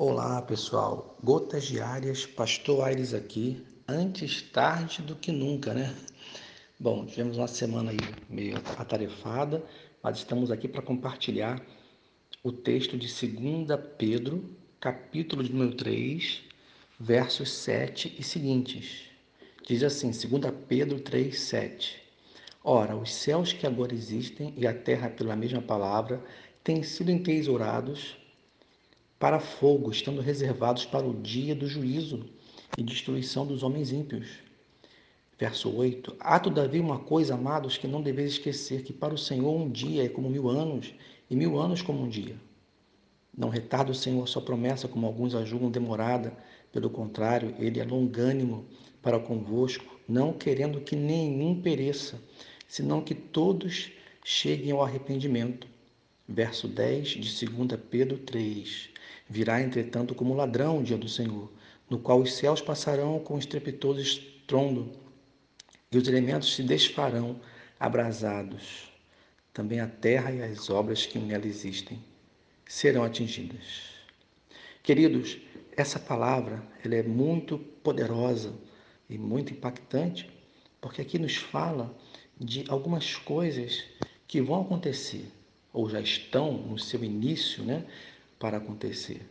Olá pessoal, Gotas Diárias, Pastor Aires aqui, antes tarde do que nunca, né? Bom, tivemos uma semana aí meio atarefada, mas estamos aqui para compartilhar o texto de 2 Pedro, capítulo de número 3, versos 7 e seguintes. Diz assim, 2 Pedro 3, 7. Ora, os céus que agora existem e a terra pela mesma palavra têm sido entesourados para fogo, estando reservados para o dia do juízo e destruição dos homens ímpios. Verso 8: Há todavia uma coisa, amados, que não deveis esquecer: que para o Senhor um dia é como mil anos, e mil anos como um dia. Não retarda o Senhor a sua promessa, como alguns a julgam demorada, pelo contrário, ele é longânimo para convosco, não querendo que nenhum pereça, senão que todos cheguem ao arrependimento. Verso 10 de 2 Pedro 3. Virá, entretanto, como ladrão o dia do Senhor, no qual os céus passarão com estrepitoso estrondo e os elementos se desfarão abrasados. Também a terra e as obras que nela existem serão atingidas. Queridos, essa palavra ela é muito poderosa e muito impactante, porque aqui nos fala de algumas coisas que vão acontecer ou já estão no seu início, né, para acontecer.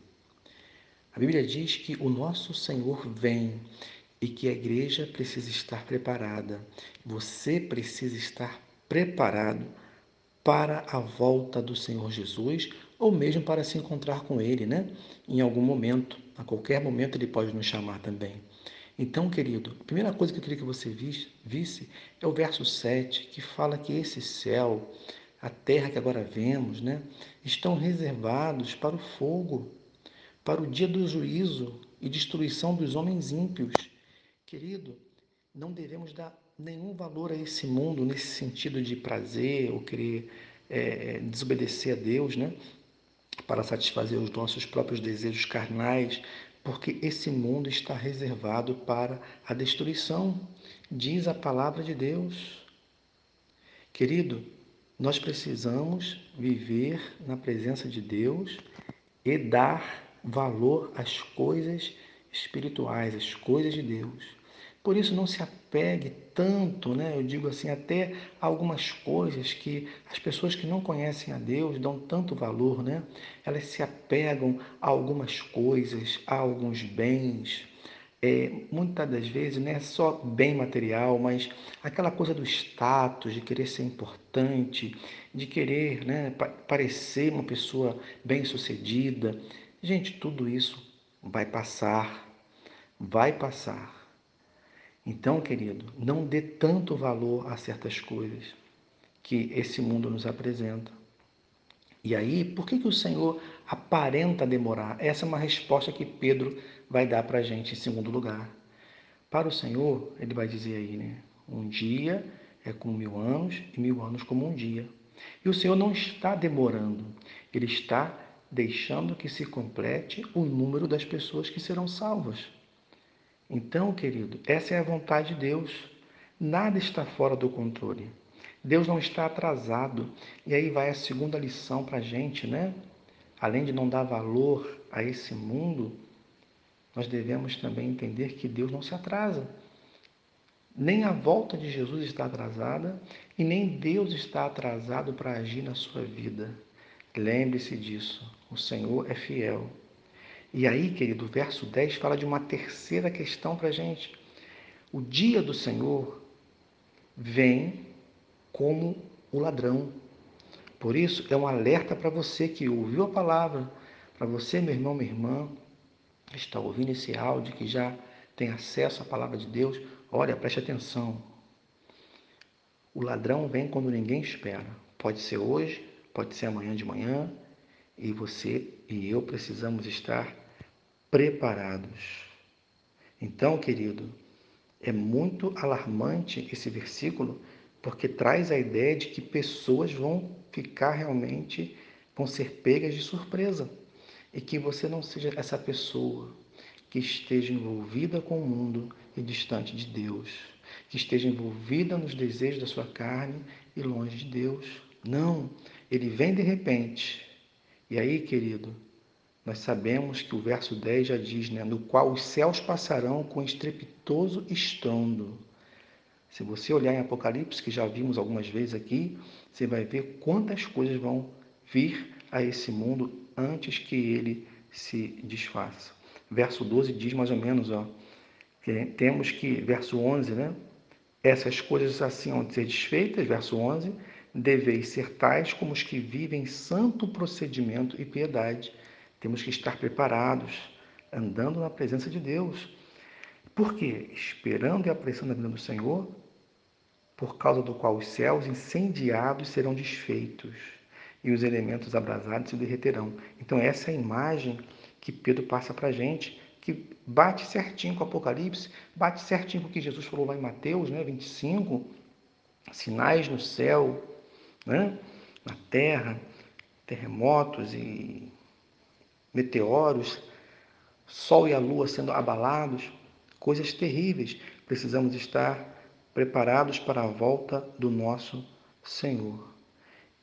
A Bíblia diz que o nosso Senhor vem e que a igreja precisa estar preparada. Você precisa estar preparado para a volta do Senhor Jesus ou mesmo para se encontrar com Ele, né? Em algum momento, a qualquer momento Ele pode nos chamar também. Então, querido, a primeira coisa que eu queria que você visse é o verso 7, que fala que esse céu, a terra que agora vemos, né, estão reservados para o fogo, para o dia do juízo e destruição dos homens ímpios. Querido, não devemos dar nenhum valor a esse mundo nesse sentido de prazer ou querer é, desobedecer a Deus, né? Para satisfazer os nossos próprios desejos carnais, porque esse mundo está reservado para a destruição, diz a palavra de Deus. Querido, nós precisamos viver na presença de Deus e dar valor às coisas espirituais, às coisas de Deus. Por isso não se apegue tanto, né? Eu digo assim, até algumas coisas que as pessoas que não conhecem a Deus dão tanto valor, né? Elas se apegam a algumas coisas, a alguns bens, é, muitas das vezes não é só bem material, mas aquela coisa do status, de querer ser importante, de querer né, parecer uma pessoa bem-sucedida. Gente, tudo isso vai passar, vai passar. Então, querido, não dê tanto valor a certas coisas que esse mundo nos apresenta. E aí, por que, que o Senhor aparenta demorar? Essa é uma resposta que Pedro vai dar para a gente em segundo lugar. Para o Senhor, ele vai dizer aí, né? Um dia é como mil anos e mil anos como um dia. E o Senhor não está demorando, ele está deixando que se complete o número das pessoas que serão salvas. Então, querido, essa é a vontade de Deus. Nada está fora do controle. Deus não está atrasado. E aí vai a segunda lição para a gente, né? Além de não dar valor a esse mundo, nós devemos também entender que Deus não se atrasa. Nem a volta de Jesus está atrasada e nem Deus está atrasado para agir na sua vida. Lembre-se disso. O Senhor é fiel. E aí, querido, o verso 10 fala de uma terceira questão para a gente. O dia do Senhor vem como o ladrão. Por isso, é um alerta para você que ouviu a palavra, para você, meu irmão, minha irmã, está ouvindo esse áudio, que já tem acesso à palavra de Deus, olha, preste atenção. O ladrão vem quando ninguém espera. Pode ser hoje, pode ser amanhã de manhã, e você e eu precisamos estar preparados. Então, querido, é muito alarmante esse versículo, porque traz a ideia de que pessoas vão ficar realmente, vão ser pegas de surpresa e que você não seja essa pessoa que esteja envolvida com o mundo e distante de Deus, que esteja envolvida nos desejos da sua carne e longe de Deus. Não, ele vem de repente. E aí, querido, nós sabemos que o verso 10 já diz, né? No qual os céus passarão com estrepitoso estrondo. Se você olhar em Apocalipse, que já vimos algumas vezes aqui, você vai ver quantas coisas vão vir a esse mundo antes que ele se desfaça. Verso 12 diz mais ou menos, ó, que temos que, verso 11, né? Essas coisas assim vão ser desfeitas, verso 11, deveis ser tais como os que vivem santo procedimento e piedade. Temos que estar preparados, andando na presença de Deus. Por quê? Esperando e apressando a vinda do Senhor, por causa do qual os céus incendiados serão desfeitos e os elementos abrasados se derreterão. Então, essa é a imagem que Pedro passa para a gente, que bate certinho com o Apocalipse, bate certinho com o que Jesus falou lá em Mateus né, 25, sinais no céu, né, na terra, terremotos e meteoros, sol e a lua sendo abalados, coisas terríveis. Precisamos estar preparados para a volta do nosso Senhor.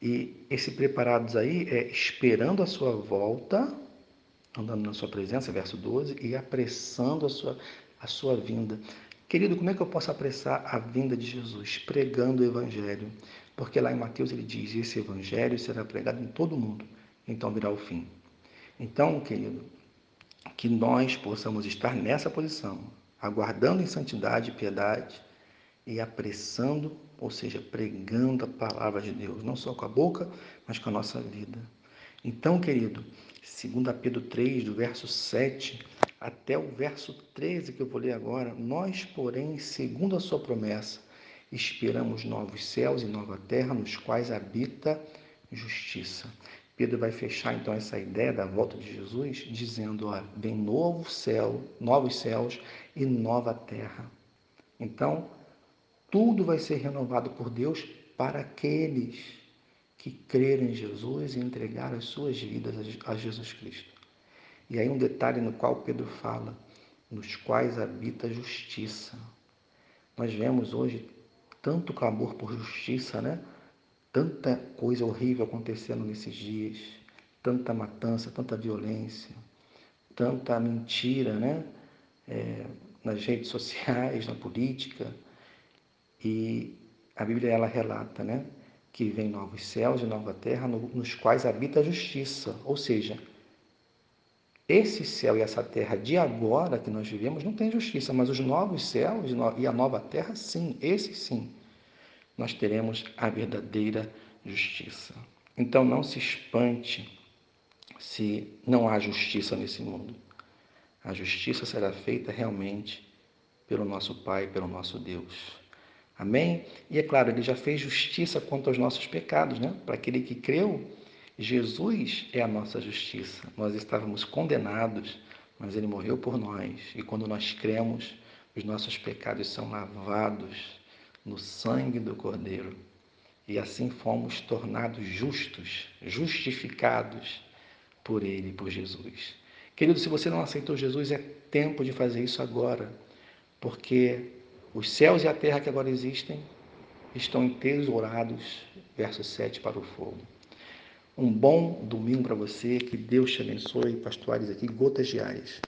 E esse preparados aí é esperando a sua volta, andando na sua presença, verso 12, e apressando a sua, a sua vinda. Querido, como é que eu posso apressar a vinda de Jesus? Pregando o Evangelho. Porque lá em Mateus ele diz: esse Evangelho será pregado em todo o mundo, então virá o fim. Então, querido, que nós possamos estar nessa posição, aguardando em santidade e piedade e apressando ou seja, pregando a palavra de Deus, não só com a boca, mas com a nossa vida. Então, querido, segundo Pedro 3, do verso 7 até o verso 13 que eu vou ler agora, nós, porém, segundo a sua promessa, esperamos novos céus e nova terra nos quais habita justiça. Pedro vai fechar então essa ideia da volta de Jesus dizendo, olha, vem novo céu, novos céus e nova terra. Então, tudo vai ser renovado por Deus para aqueles que crerem em Jesus e entregar as suas vidas a Jesus Cristo. E aí um detalhe no qual Pedro fala, nos quais habita a justiça. Nós vemos hoje tanto clamor por justiça, né? Tanta coisa horrível acontecendo nesses dias, tanta matança, tanta violência, tanta mentira, né? É, nas redes sociais, na política, e a Bíblia ela relata, né, que vem novos céus e nova terra nos quais habita a justiça, ou seja, esse céu e essa terra de agora que nós vivemos não tem justiça, mas os novos céus e a nova terra, sim, esse sim, nós teremos a verdadeira justiça. Então não se espante se não há justiça nesse mundo. A justiça será feita realmente pelo nosso Pai, pelo nosso Deus. Amém? E é claro, ele já fez justiça quanto aos nossos pecados, né? Para aquele que creu, Jesus é a nossa justiça. Nós estávamos condenados, mas ele morreu por nós. E quando nós cremos, os nossos pecados são lavados no sangue do Cordeiro. E assim fomos tornados justos, justificados por ele, por Jesus. Querido, se você não aceitou Jesus, é tempo de fazer isso agora, porque os céus e a terra que agora existem estão entesourados, verso 7, para o fogo. Um bom domingo para você, que Deus te abençoe, pastores aqui, gotas diárias.